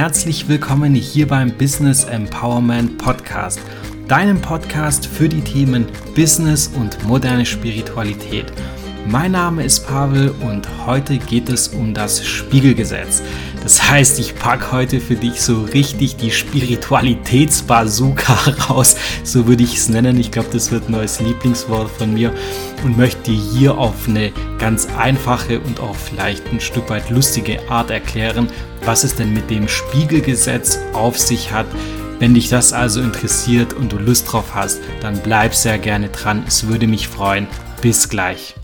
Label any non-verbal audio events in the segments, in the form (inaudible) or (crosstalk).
herzlich willkommen hier beim Business Empowerment Podcast, deinem Podcast für die Themen Business und moderne Spiritualität. Mein Name ist Pavel und heute geht es um das Spiegelgesetz. Das heißt, ich packe heute für dich so richtig die Spiritualitätsbazooka (laughs) raus, so würde ich es nennen. Ich glaube, das wird ein neues Lieblingswort von mir und möchte hier auf eine ganz einfache und auch vielleicht ein Stück weit lustige Art erklären, was es denn mit dem Spiegelgesetz auf sich hat. Wenn dich das also interessiert und du Lust drauf hast, dann bleib sehr gerne dran. Es würde mich freuen. Bis gleich.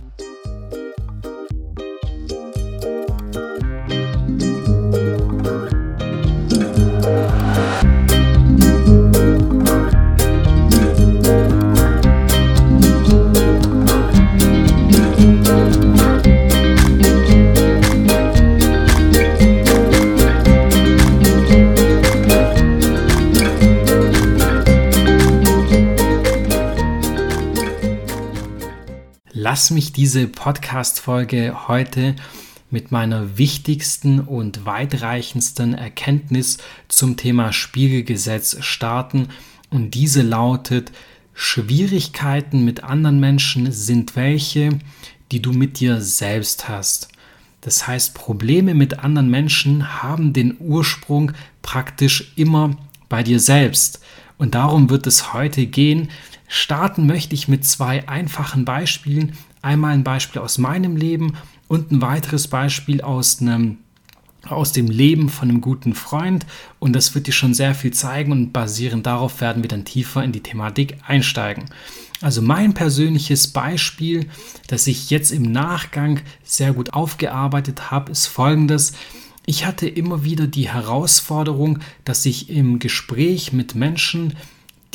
Lass mich diese Podcast-Folge heute mit meiner wichtigsten und weitreichendsten Erkenntnis zum Thema Spiegelgesetz starten. Und diese lautet, Schwierigkeiten mit anderen Menschen sind welche, die du mit dir selbst hast. Das heißt, Probleme mit anderen Menschen haben den Ursprung praktisch immer bei dir selbst. Und darum wird es heute gehen. Starten möchte ich mit zwei einfachen Beispielen, Einmal ein Beispiel aus meinem Leben und ein weiteres Beispiel aus einem aus dem Leben von einem guten Freund und das wird dir schon sehr viel zeigen und basierend darauf werden wir dann tiefer in die Thematik einsteigen. Also mein persönliches Beispiel, das ich jetzt im Nachgang sehr gut aufgearbeitet habe, ist folgendes. Ich hatte immer wieder die Herausforderung, dass ich im Gespräch mit Menschen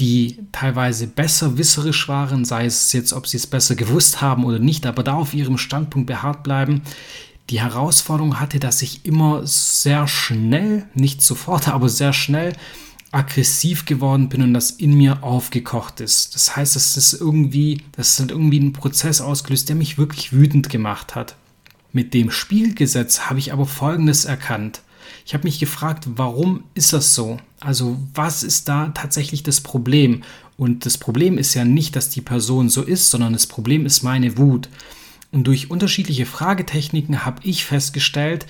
die teilweise besser wisserisch waren, sei es jetzt, ob sie es besser gewusst haben oder nicht, aber da auf ihrem Standpunkt beharrt bleiben. Die Herausforderung hatte, dass ich immer sehr schnell, nicht sofort, (laughs) aber sehr schnell aggressiv geworden bin und das in mir aufgekocht ist. Das heißt, dass das irgendwie, das hat irgendwie einen Prozess ausgelöst, der mich wirklich wütend gemacht hat. Mit dem Spielgesetz habe ich aber Folgendes erkannt. Ich habe mich gefragt, warum ist das so? Also was ist da tatsächlich das Problem? Und das Problem ist ja nicht, dass die Person so ist, sondern das Problem ist meine Wut. Und durch unterschiedliche Fragetechniken habe ich festgestellt,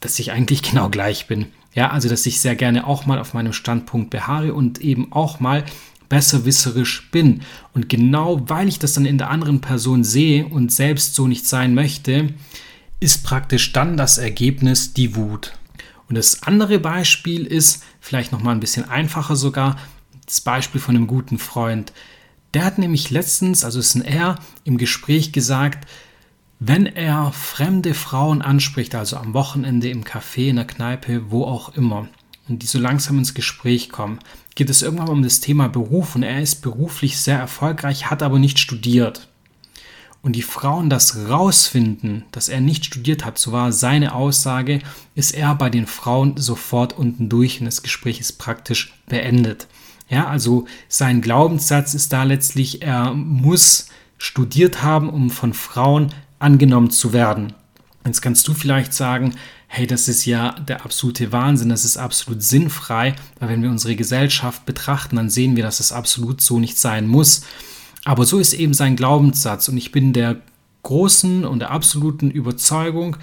dass ich eigentlich (laughs) genau gleich bin. Ja, also dass ich sehr gerne auch mal auf meinem Standpunkt beharre und eben auch mal besserwisserisch bin. Und genau weil ich das dann in der anderen Person sehe und selbst so nicht sein möchte, ist praktisch dann das Ergebnis die Wut. Und das andere Beispiel ist, vielleicht noch mal ein bisschen einfacher sogar, das Beispiel von einem guten Freund. Der hat nämlich letztens, also ist ein Er, im Gespräch gesagt, wenn er fremde Frauen anspricht, also am Wochenende im Café, in der Kneipe, wo auch immer, und die so langsam ins Gespräch kommen, geht es irgendwann um das Thema Beruf und er ist beruflich sehr erfolgreich, hat aber nicht studiert und die Frauen das rausfinden, dass er nicht studiert hat, so war seine Aussage, ist er bei den Frauen sofort unten durch und das Gespräch ist praktisch beendet. Ja, also sein Glaubenssatz ist da letztlich, er muss studiert haben, um von Frauen angenommen zu werden. Jetzt kannst du vielleicht sagen, hey, das ist ja der absolute Wahnsinn, das ist absolut sinnfrei, weil wenn wir unsere Gesellschaft betrachten, dann sehen wir, dass es absolut so nicht sein muss. Aber so ist eben sein Glaubenssatz und ich bin der großen und der absoluten Überzeugung,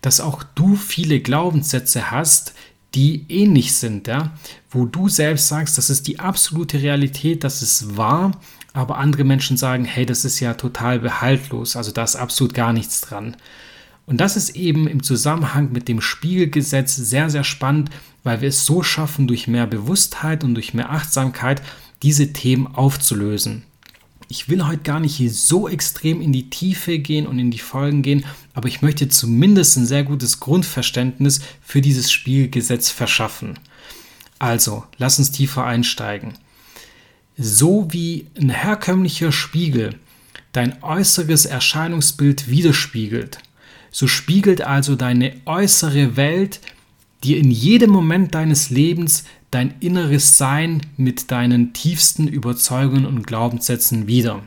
dass auch du viele Glaubenssätze hast, die ähnlich sind, ja, wo du selbst sagst, das ist die absolute Realität, das ist wahr, aber andere Menschen sagen, hey, das ist ja total behaltlos, also da ist absolut gar nichts dran. Und das ist eben im Zusammenhang mit dem Spiegelgesetz sehr, sehr spannend, weil wir es so schaffen, durch mehr Bewusstheit und durch mehr Achtsamkeit diese Themen aufzulösen. Ich will heute gar nicht hier so extrem in die Tiefe gehen und in die Folgen gehen, aber ich möchte zumindest ein sehr gutes Grundverständnis für dieses Spielgesetz verschaffen. Also, lass uns tiefer einsteigen. So wie ein herkömmlicher Spiegel dein äußeres Erscheinungsbild widerspiegelt, so spiegelt also deine äußere Welt dir in jedem Moment deines Lebens dein inneres Sein mit deinen tiefsten Überzeugungen und Glaubenssätzen wieder.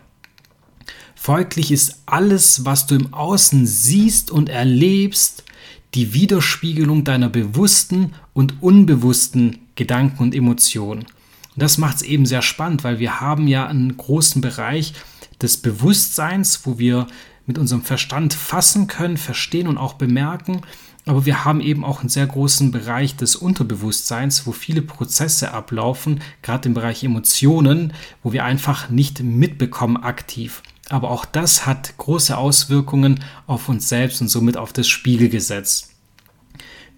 Folglich ist alles, was du im Außen siehst und erlebst, die Widerspiegelung deiner bewussten und unbewussten Gedanken und Emotionen. Und das macht es eben sehr spannend, weil wir haben ja einen großen Bereich des Bewusstseins, wo wir mit unserem Verstand fassen können, verstehen und auch bemerken. Aber wir haben eben auch einen sehr großen Bereich des Unterbewusstseins, wo viele Prozesse ablaufen, gerade im Bereich Emotionen, wo wir einfach nicht mitbekommen aktiv. Aber auch das hat große Auswirkungen auf uns selbst und somit auf das Spiegelgesetz.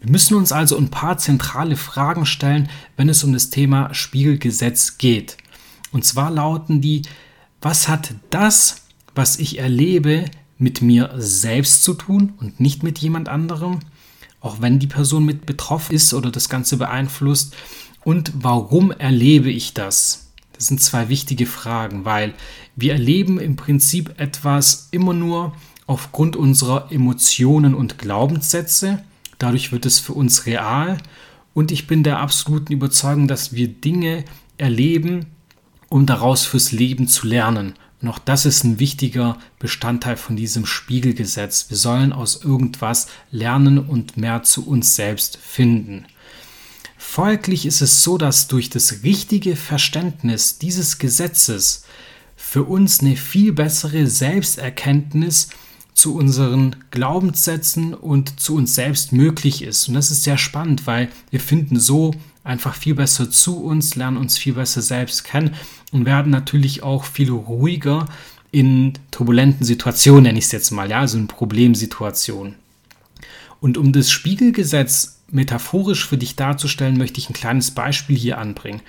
Wir müssen uns also ein paar zentrale Fragen stellen, wenn es um das Thema Spiegelgesetz geht. Und zwar lauten die, was hat das, was ich erlebe, mit mir selbst zu tun und nicht mit jemand anderem? Auch wenn die Person mit betroffen ist oder das Ganze beeinflusst. Und warum erlebe ich das? Das sind zwei wichtige Fragen, weil wir erleben im Prinzip etwas immer nur aufgrund unserer Emotionen und Glaubenssätze. Dadurch wird es für uns real. Und ich bin der absoluten Überzeugung, dass wir Dinge erleben, um daraus fürs Leben zu lernen. Und auch das ist ein wichtiger Bestandteil von diesem Spiegelgesetz. Wir sollen aus irgendwas lernen und mehr zu uns selbst finden. Folglich ist es so, dass durch das richtige Verständnis dieses Gesetzes für uns eine viel bessere Selbsterkenntnis zu unseren Glaubenssätzen und zu uns selbst möglich ist. Und das ist sehr spannend, weil wir finden so einfach viel besser zu uns, lernen uns viel besser selbst kennen und werden natürlich auch viel ruhiger in turbulenten Situationen, nenne ich es jetzt mal, ja, also in Problemsituationen. Und um das Spiegelgesetz metaphorisch für dich darzustellen, möchte ich ein kleines Beispiel hier anbringen.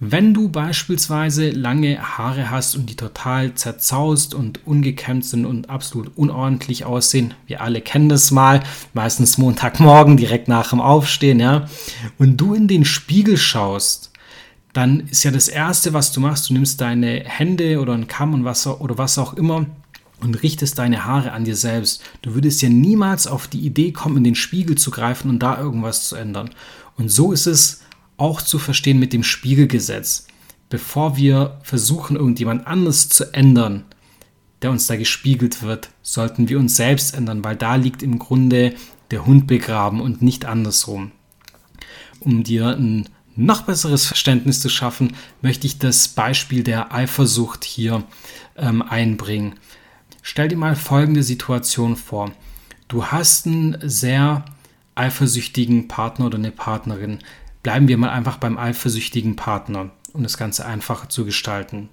Wenn du beispielsweise lange Haare hast und die total zerzaust und ungekämmt sind und absolut unordentlich aussehen, wir alle kennen das mal, meistens Montagmorgen direkt nach dem Aufstehen, ja, und du in den Spiegel schaust, dann ist ja das erste, was du machst, du nimmst deine Hände oder einen Kamm und was, oder was auch immer und richtest deine Haare an dir selbst. Du würdest ja niemals auf die Idee kommen, in den Spiegel zu greifen und da irgendwas zu ändern. Und so ist es auch zu verstehen mit dem Spiegelgesetz. Bevor wir versuchen, irgendjemand anderes zu ändern, der uns da gespiegelt wird, sollten wir uns selbst ändern, weil da liegt im Grunde der Hund begraben und nicht andersrum. Um dir ein noch besseres Verständnis zu schaffen, möchte ich das Beispiel der Eifersucht hier ähm, einbringen. Stell dir mal folgende Situation vor. Du hast einen sehr eifersüchtigen Partner oder eine Partnerin. Bleiben wir mal einfach beim eifersüchtigen Partner, um das Ganze einfacher zu gestalten.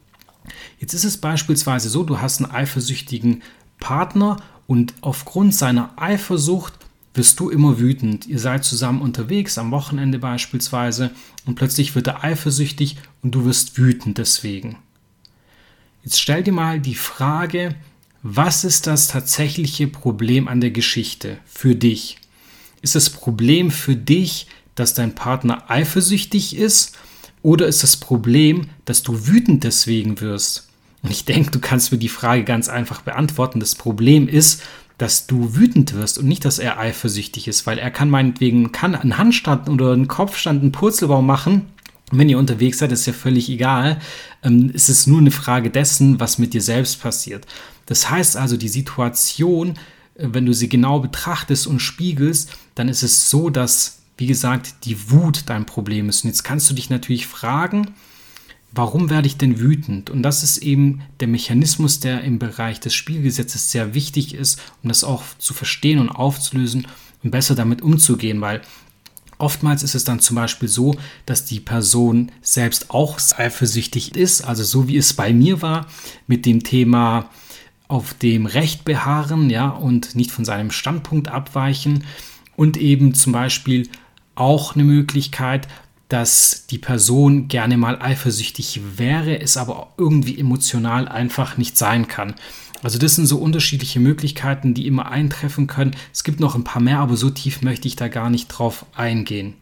Jetzt ist es beispielsweise so, du hast einen eifersüchtigen Partner und aufgrund seiner Eifersucht wirst du immer wütend. Ihr seid zusammen unterwegs, am Wochenende beispielsweise, und plötzlich wird er eifersüchtig und du wirst wütend deswegen. Jetzt stell dir mal die Frage, was ist das tatsächliche Problem an der Geschichte für dich? Ist das Problem für dich, dass dein Partner eifersüchtig ist? Oder ist das Problem, dass du wütend deswegen wirst? Und ich denke, du kannst mir die Frage ganz einfach beantworten. Das Problem ist, dass du wütend wirst und nicht, dass er eifersüchtig ist, weil er kann meinetwegen kann einen Handstand oder einen Kopfstand, einen Purzelbaum machen. wenn ihr unterwegs seid, ist ja völlig egal. Ähm, es ist nur eine Frage dessen, was mit dir selbst passiert. Das heißt also, die Situation, äh, wenn du sie genau betrachtest und spiegelst, dann ist es so, dass, wie gesagt, die Wut dein Problem ist. Und jetzt kannst du dich natürlich fragen, warum werde ich denn wütend? Und das ist eben der Mechanismus, der im Bereich des Spielgesetzes sehr wichtig ist, um das auch zu verstehen und aufzulösen und besser damit umzugehen, weil Oftmals ist es dann zum Beispiel so, dass die Person selbst auch eifersüchtig ist, also so wie es bei mir war mit dem Thema auf dem Recht beharren, ja, und nicht von seinem Standpunkt abweichen. Und eben zum Beispiel auch eine Möglichkeit, dass die Person gerne mal eifersüchtig wäre, es aber irgendwie emotional einfach nicht sein kann. Also das sind so unterschiedliche Möglichkeiten, die immer eintreffen können. Es gibt noch ein paar mehr, aber so tief möchte ich da gar nicht drauf eingehen.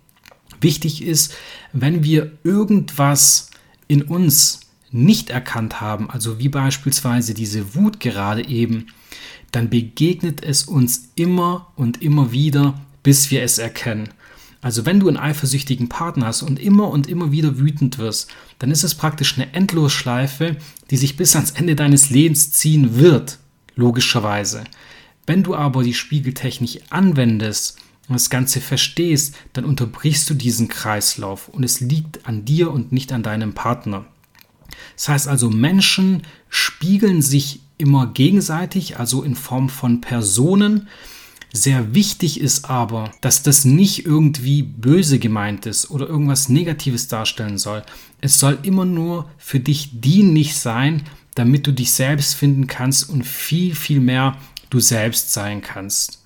Wichtig ist, wenn wir irgendwas in uns nicht erkannt haben, also wie beispielsweise diese Wut gerade eben, dann begegnet es uns immer und immer wieder, bis wir es erkennen. Also wenn du einen eifersüchtigen Partner hast und immer und immer wieder wütend wirst, dann ist es praktisch eine Endlosschleife, die sich bis ans Ende deines Lebens ziehen wird, logischerweise. Wenn du aber die Spiegeltechnik anwendest und das Ganze verstehst, dann unterbrichst du diesen Kreislauf und es liegt an dir und nicht an deinem Partner. Das heißt also, Menschen spiegeln sich immer gegenseitig, also in Form von Personen. Sehr wichtig ist aber, dass das nicht irgendwie böse gemeint ist oder irgendwas Negatives darstellen soll. Es soll immer nur für dich dienlich sein, damit du dich selbst finden kannst und viel, viel mehr du selbst sein kannst.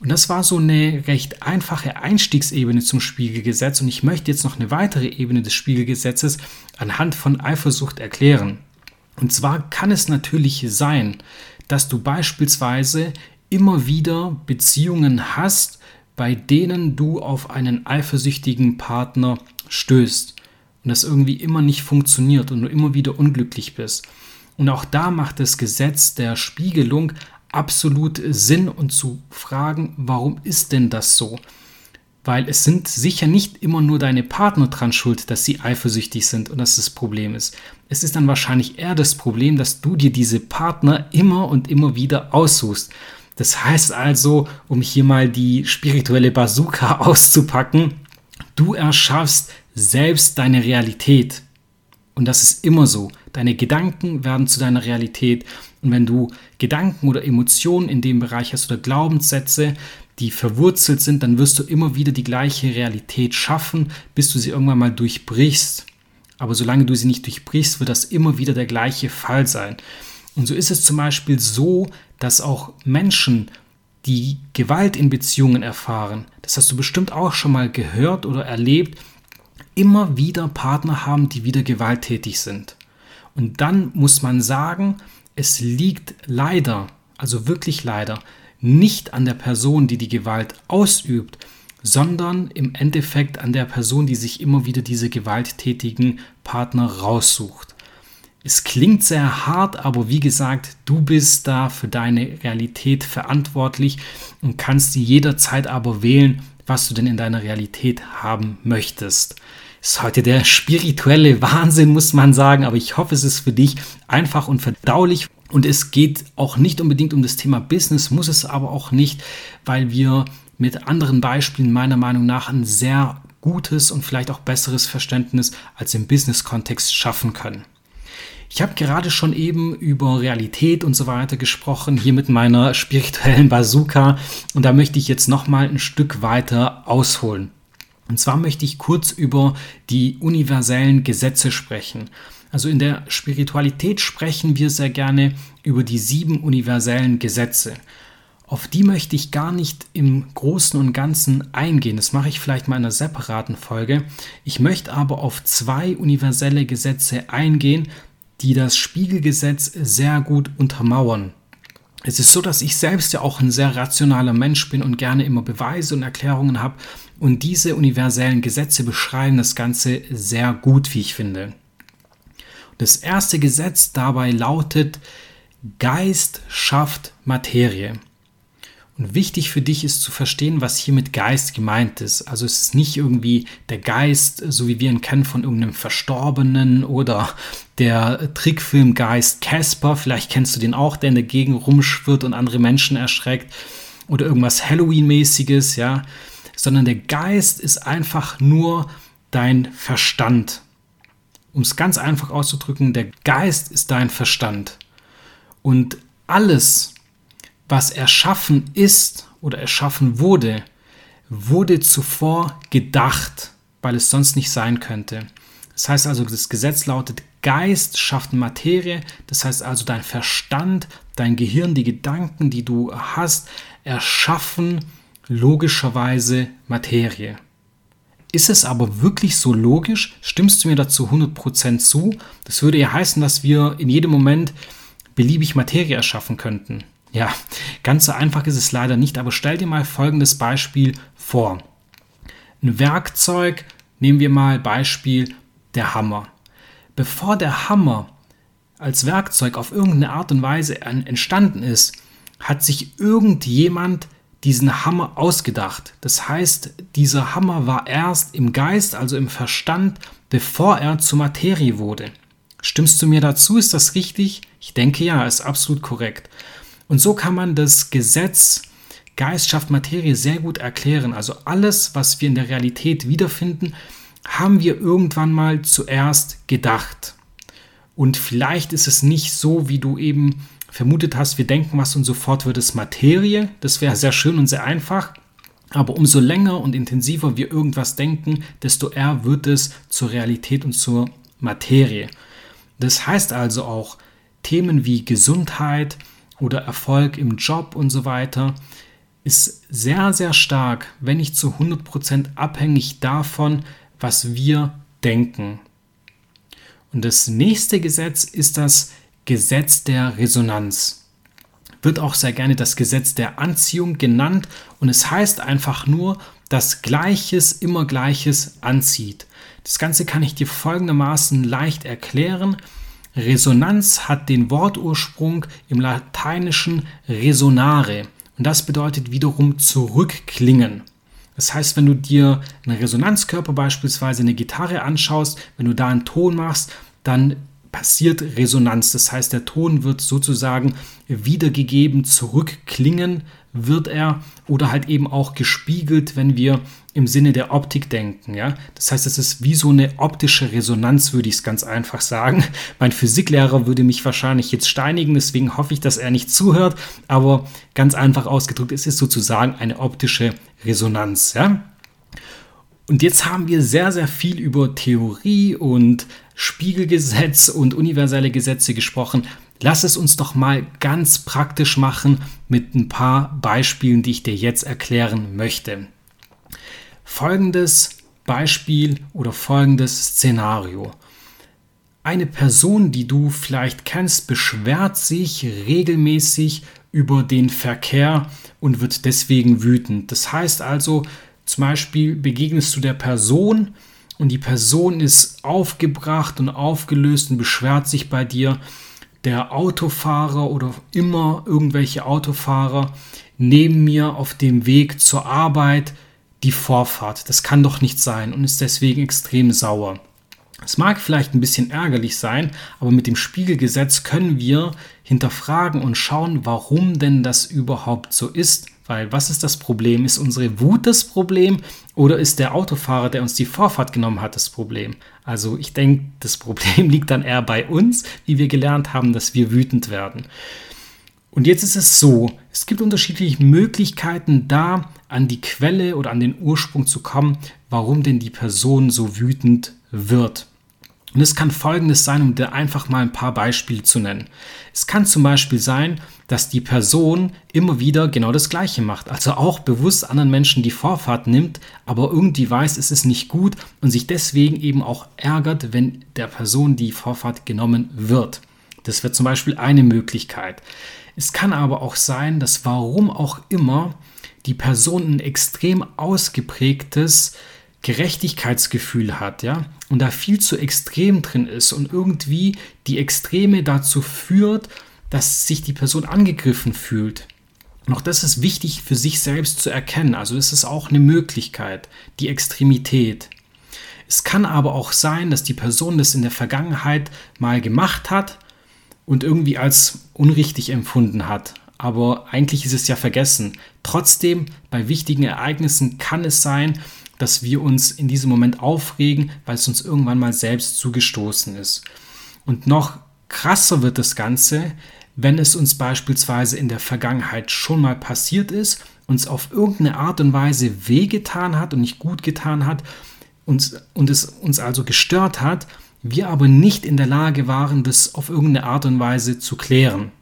Und das war so eine recht einfache Einstiegsebene zum Spiegelgesetz und ich möchte jetzt noch eine weitere Ebene des Spiegelgesetzes anhand von Eifersucht erklären. Und zwar kann es natürlich sein, dass du beispielsweise immer wieder Beziehungen hast, bei denen du auf einen eifersüchtigen Partner stößt und das irgendwie immer nicht funktioniert und du immer wieder unglücklich bist. Und auch da macht das Gesetz der Spiegelung absolut Sinn und zu fragen, warum ist denn das so? Weil es sind sicher nicht immer nur deine Partner dran schuld, dass sie eifersüchtig sind und dass das Problem ist. Es ist dann wahrscheinlich eher das Problem, dass du dir diese Partner immer und immer wieder aussuchst. Das heißt also, um hier mal die spirituelle Bazooka (laughs) auszupacken, du erschaffst selbst deine Realität. Und das ist immer so. Deine Gedanken werden zu deiner Realität. Und wenn du Gedanken oder Emotionen in dem Bereich hast oder Glaubenssätze, die verwurzelt sind, dann wirst du immer wieder die gleiche Realität schaffen, bis du sie irgendwann mal durchbrichst. Aber solange du sie nicht durchbrichst, wird das immer wieder der gleiche Fall sein. Und so ist es zum Beispiel so, dass auch Menschen, die Gewalt in Beziehungen erfahren, das hast du bestimmt auch schon mal gehört oder erlebt, immer wieder Partner haben, die wieder gewalttätig sind. Und dann muss man sagen, es liegt leider, also wirklich leider, nicht an der Person, die die Gewalt ausübt, sondern im Endeffekt an der Person, die sich immer wieder diese gewalttätigen Partner raussucht. Es klingt sehr hart, aber wie gesagt, du bist da für deine Realität verantwortlich und kannst jederzeit aber wählen, was du denn in deiner Realität haben möchtest. Ist heute der spirituelle Wahnsinn, muss man sagen, aber ich hoffe, es ist für dich einfach und verdaulich. Und es geht auch nicht unbedingt um das Thema Business, muss es aber auch nicht, weil wir mit anderen Beispielen meiner Meinung nach ein sehr gutes und vielleicht auch besseres Verständnis als im Business-Kontext schaffen können. Ich habe gerade schon eben über Realität und so weiter gesprochen, hier mit meiner spirituellen Bazooka. Und da möchte ich jetzt nochmal ein Stück weiter ausholen. Und zwar möchte ich kurz über die universellen Gesetze sprechen. Also in der Spiritualität sprechen wir sehr gerne über die sieben universellen Gesetze. Auf die möchte ich gar nicht im Großen und Ganzen eingehen. Das mache ich vielleicht mal in einer separaten Folge. Ich möchte aber auf zwei universelle Gesetze eingehen, die das Spiegelgesetz sehr gut untermauern. Es ist so, dass ich selbst ja auch ein sehr rationaler Mensch bin und gerne immer Beweise und Erklärungen habe. Und diese universellen Gesetze beschreiben das Ganze sehr gut, wie ich finde. Das erste Gesetz dabei lautet, Geist schafft Materie. Und wichtig für dich ist zu verstehen, was hier mit Geist gemeint ist. Also es ist nicht irgendwie der Geist, so wie wir ihn kennen von irgendeinem Verstorbenen oder der Trickfilmgeist Casper. Vielleicht kennst du den auch, der in der Gegend rumschwirrt und andere Menschen erschreckt. Oder irgendwas Halloween-mäßiges, ja. Sondern der Geist ist einfach nur dein Verstand. Um es ganz einfach auszudrücken, der Geist ist dein Verstand. Und alles, was erschaffen ist oder erschaffen wurde, wurde zuvor gedacht, weil es sonst nicht sein könnte. Das heißt also, das Gesetz lautet, Geist schafft Materie, das heißt also dein Verstand, dein Gehirn, die Gedanken, die du hast, erschaffen logischerweise Materie. Ist es aber wirklich so logisch? Stimmst du mir dazu 100% zu? Das würde ja heißen, dass wir in jedem Moment beliebig Materie erschaffen könnten. Ja, ganz so einfach ist es leider nicht, aber stell dir mal folgendes Beispiel vor. Ein Werkzeug, nehmen wir mal Beispiel der Hammer. Bevor der Hammer als Werkzeug auf irgendeine Art und Weise entstanden ist, hat sich irgendjemand diesen Hammer ausgedacht. Das heißt, dieser Hammer war erst im Geist, also im Verstand, bevor er zur Materie wurde. Stimmst du mir dazu? Ist das richtig? Ich denke ja, ist absolut korrekt. Und so kann man das Gesetz Geist schafft Materie sehr gut erklären. Also alles, was wir in der Realität wiederfinden, haben wir irgendwann mal zuerst gedacht. Und vielleicht ist es nicht so, wie du eben vermutet hast, wir denken was und sofort wird es Materie. Das wäre sehr schön und sehr einfach. Aber umso länger und intensiver wir irgendwas denken, desto eher wird es zur Realität und zur Materie. Das heißt also auch Themen wie Gesundheit oder Erfolg im Job und so weiter ist sehr, sehr stark, wenn nicht zu 100% abhängig davon, was wir denken. Und das nächste Gesetz ist das Gesetz der Resonanz. Wird auch sehr gerne das Gesetz der Anziehung genannt und es heißt einfach nur, dass Gleiches immer Gleiches anzieht. Das Ganze kann ich dir folgendermaßen leicht erklären. Resonanz hat den Wortursprung im Lateinischen resonare und das bedeutet wiederum zurückklingen. Das heißt, wenn du dir einen Resonanzkörper beispielsweise eine Gitarre anschaust, wenn du da einen Ton machst, dann passiert Resonanz. Das heißt, der Ton wird sozusagen wiedergegeben, zurückklingen wird er oder halt eben auch gespiegelt, wenn wir im Sinne der Optik denken. Ja? Das heißt, es ist wie so eine optische Resonanz, würde ich es ganz einfach sagen. (laughs) Mein Physiklehrer würde mich wahrscheinlich jetzt steinigen, deswegen hoffe ich, dass er nicht zuhört. Aber ganz einfach ausgedrückt, es ist sozusagen eine optische Resonanz. Ja? Und jetzt haben wir sehr, sehr viel über Theorie und Spiegelgesetz und universelle Gesetze gesprochen. Lass es uns doch mal ganz praktisch machen mit ein paar Beispielen, die ich dir jetzt erklären möchte. Folgendes Beispiel oder folgendes Szenario. Eine Person, die du vielleicht kennst, beschwert sich regelmäßig über den Verkehr und wird deswegen wütend. Das heißt also, zum Beispiel begegnest du der Person und die Person ist aufgebracht und aufgelöst und beschwert sich bei dir. Der Autofahrer oder immer irgendwelche Autofahrer neben mir auf dem Weg zur Arbeit die Vorfahrt. Das kann doch nicht sein und ist deswegen extrem sauer. Es mag vielleicht ein bisschen ärgerlich sein, aber mit dem Spiegelgesetz können wir hinterfragen und schauen, warum denn das überhaupt so ist. Weil was ist das Problem? Ist unsere Wut das Problem oder ist der Autofahrer, der uns die Vorfahrt genommen hat, das Problem? Also ich denke, das Problem (laughs) liegt dann eher bei uns, wie wir gelernt haben, dass wir wütend werden. Und jetzt ist es so, es gibt unterschiedliche Möglichkeiten da an die Quelle oder an den Ursprung zu kommen, warum denn die Person so wütend wird. Und es kann folgendes sein, um dir einfach mal ein paar Beispiele zu nennen. Es kann zum Beispiel sein, dass die Person immer wieder genau das Gleiche macht. Also auch bewusst anderen Menschen die Vorfahrt nimmt, aber irgendwie weiß, es ist nicht gut und sich deswegen eben auch ärgert, wenn der Person die Vorfahrt genommen wird. Das wäre zum Beispiel eine Möglichkeit. Es kann aber auch sein, dass warum auch immer die Person ein extrem ausgeprägtes Gerechtigkeitsgefühl hat, ja, und da viel zu extrem drin ist und irgendwie die Extreme dazu führt, dass sich die Person angegriffen fühlt. Auch das ist wichtig für sich selbst zu erkennen. Also es ist auch eine Möglichkeit, die Extremität. Es kann aber auch sein, dass die Person das in der Vergangenheit mal gemacht hat und irgendwie als unrichtig empfunden hat. Aber eigentlich ist es ja vergessen. Trotzdem, bei wichtigen Ereignissen kann es sein, dass wir uns in diesem Moment aufregen, weil es uns irgendwann mal selbst zugestoßen ist. Und noch krasser wird das Ganze, wenn es uns beispielsweise in der Vergangenheit schon mal passiert ist, uns auf irgendeine Art und Weise wehgetan hat und nicht gut getan hat uns, und es uns also gestört hat, wir aber nicht in der Lage waren, das auf irgendeine Art und Weise zu klären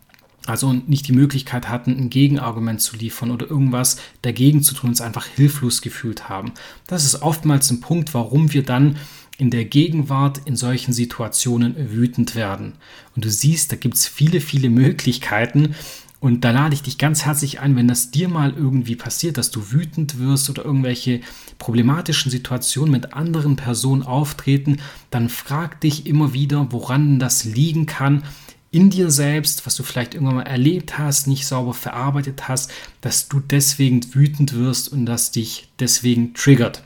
also nicht die Möglichkeit hatten, ein Gegenargument zu liefern oder irgendwas dagegen zu tun, uns einfach hilflos gefühlt haben. Das ist oftmals ein Punkt, warum wir dann in der Gegenwart in solchen Situationen wütend werden. Und du siehst, da gibt es viele, viele Möglichkeiten. Und da lade ich dich ganz herzlich ein, wenn das dir mal irgendwie passiert, dass du wütend wirst oder irgendwelche problematischen Situationen mit anderen Personen auftreten, dann frag dich immer wieder, woran das liegen kann in dir selbst, was du vielleicht irgendwann mal erlebt hast, nicht sauber verarbeitet hast, dass du deswegen wütend wirst und das dich deswegen triggert.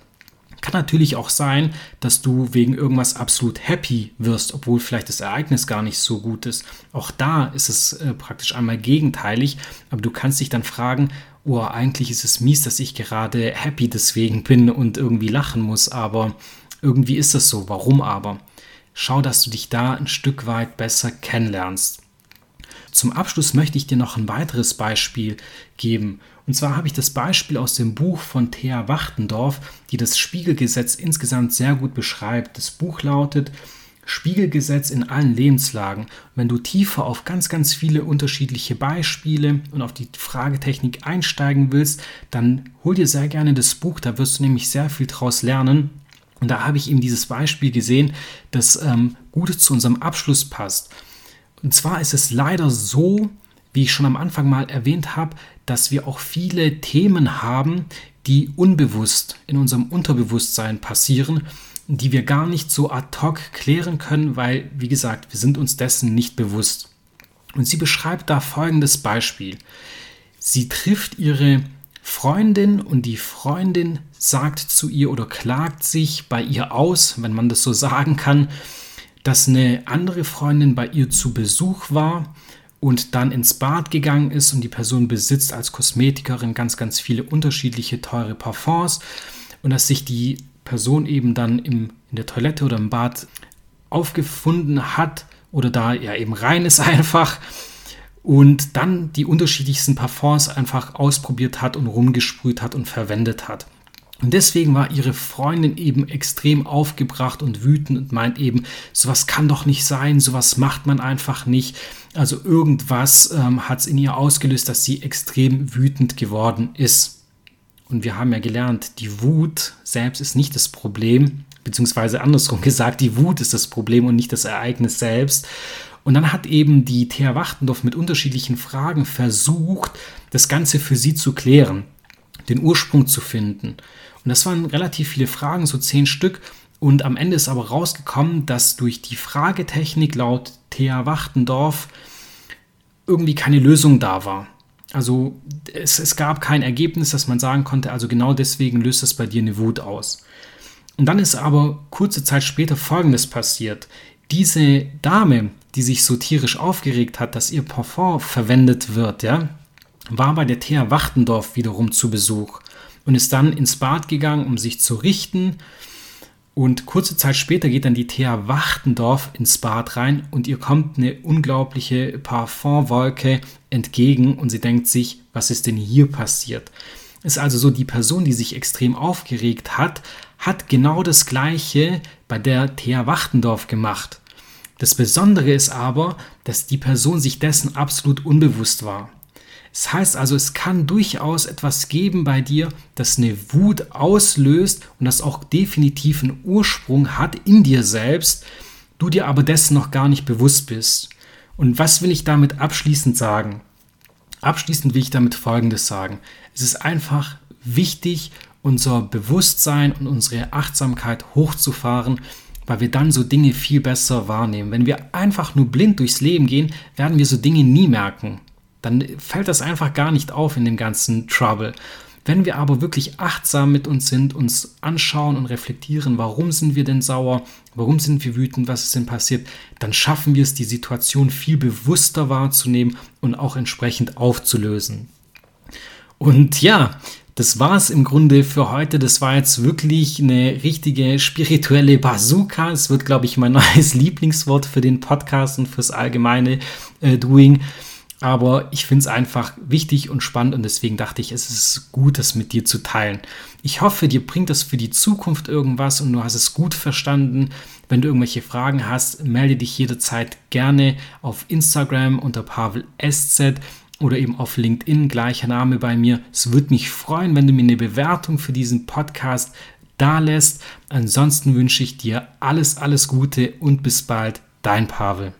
Kann natürlich auch sein, dass du wegen irgendwas absolut happy wirst, obwohl vielleicht das Ereignis gar nicht so gut ist. Auch da ist es äh, praktisch einmal gegenteilig, aber du kannst dich dann fragen, oh, eigentlich ist es mies, dass ich gerade happy deswegen bin und irgendwie lachen muss, aber irgendwie ist das so. Warum aber? Schau, dass du dich da ein Stück weit besser kennenlernst. Zum Abschluss möchte ich dir noch ein weiteres Beispiel geben. Und zwar habe ich das Beispiel aus dem Buch von Thea Wachtendorf, die das Spiegelgesetz insgesamt sehr gut beschreibt. Das Buch lautet Spiegelgesetz in allen Lebenslagen. Wenn du tiefer auf ganz, ganz viele unterschiedliche Beispiele und auf die Fragetechnik einsteigen willst, dann hol dir sehr gerne das Buch, da wirst du nämlich sehr viel draus lernen. Und da habe ich eben dieses Beispiel gesehen, das ähm, gut zu unserem Abschluss passt. Und zwar ist es leider so, wie ich schon am Anfang mal erwähnt habe, dass wir auch viele Themen haben, die unbewusst in unserem Unterbewusstsein passieren, die wir gar nicht so ad hoc klären können, weil, wie gesagt, wir sind uns dessen nicht bewusst. Und sie beschreibt da folgendes Beispiel. Sie trifft ihre Freundin und die Freundin sagt zu ihr oder klagt sich bei ihr aus, wenn man das so sagen kann, dass eine andere Freundin bei ihr zu Besuch war und dann ins Bad gegangen ist und die Person besitzt als Kosmetikerin ganz, ganz viele unterschiedliche teure Parfums und dass sich die Person eben dann im, in der Toilette oder im Bad aufgefunden hat oder da ja eben rein ist (laughs) einfach und dann die unterschiedlichsten Parfums einfach ausprobiert hat und rumgesprüht hat und verwendet hat. Und deswegen war ihre Freundin eben extrem aufgebracht und wütend und meint eben, sowas kann doch nicht sein, sowas macht man einfach nicht. Also irgendwas ähm, hat es in ihr ausgelöst, dass sie extrem wütend geworden ist. Und wir haben ja gelernt, die Wut selbst ist nicht das Problem, beziehungsweise andersrum (laughs) gesagt, die Wut ist das Problem und nicht das Ereignis selbst. Und dann hat eben die Thea Wachtendorf mit unterschiedlichen Fragen versucht, das Ganze für sie zu klären, den Ursprung zu finden. Und das waren relativ viele Fragen, so zehn Stück. Und am Ende ist aber rausgekommen, dass durch die Fragetechnik laut Thea Wachtendorf irgendwie keine Lösung da war. Also es, es gab kein Ergebnis, dass man sagen konnte, also genau deswegen löst es bei dir eine Wut aus. Und dann ist aber kurze Zeit später Folgendes passiert. Diese Dame, die sich so tierisch aufgeregt hat, dass ihr Parfum verwendet wird, ja, war bei der Thea Wachtendorf wiederum zu Besuch und ist dann ins Bad gegangen, um sich zu richten. Und kurze Zeit später geht dann die Thea Wachtendorf ins Bad rein und ihr kommt eine unglaubliche Parfumwolke entgegen und sie denkt sich, was ist denn hier passiert? Ist also so, die Person, die sich extrem aufgeregt hat, hat genau das Gleiche bei der Thea Wachtendorf gemacht. Das Besondere ist aber, dass die Person sich dessen absolut unbewusst war. Das heißt also, es kann durchaus etwas geben bei dir, das eine Wut auslöst und das auch definitiv einen Ursprung hat in dir selbst, du dir aber dessen noch gar nicht bewusst bist. Und was will ich damit abschließend sagen? Abschließend will ich damit Folgendes sagen. Es ist einfach wichtig, unser Bewusstsein und unsere Achtsamkeit hochzufahren, weil wir dann so Dinge viel besser wahrnehmen. Wenn wir einfach nur blind durchs Leben gehen, werden wir so Dinge nie merken dann fällt das einfach gar nicht auf in dem ganzen Trouble. Wenn wir aber wirklich achtsam mit uns sind, uns anschauen und reflektieren, warum sind wir denn sauer, warum sind wir wütend, was ist denn passiert, dann schaffen wir es, die Situation viel bewusster wahrzunehmen und auch entsprechend aufzulösen. Und ja, das war es im Grunde für heute. Das war jetzt wirklich eine richtige spirituelle Bazooka. Es wird, glaube ich, mein (laughs) neues Lieblingswort für den Podcast und fürs allgemeine äh, Doing. Aber ich finde es einfach wichtig und spannend und deswegen dachte ich, es ist gut, das mit dir zu teilen. Ich hoffe, dir bringt das für die Zukunft irgendwas und du hast es gut verstanden. Wenn du irgendwelche Fragen hast, melde dich jederzeit gerne auf Instagram unter Pavel SZ oder eben auf LinkedIn, gleicher Name bei mir. Es würde mich freuen, wenn du mir eine Bewertung für diesen Podcast da lässt. Ansonsten wünsche ich dir alles, alles Gute und bis bald, dein Pavel.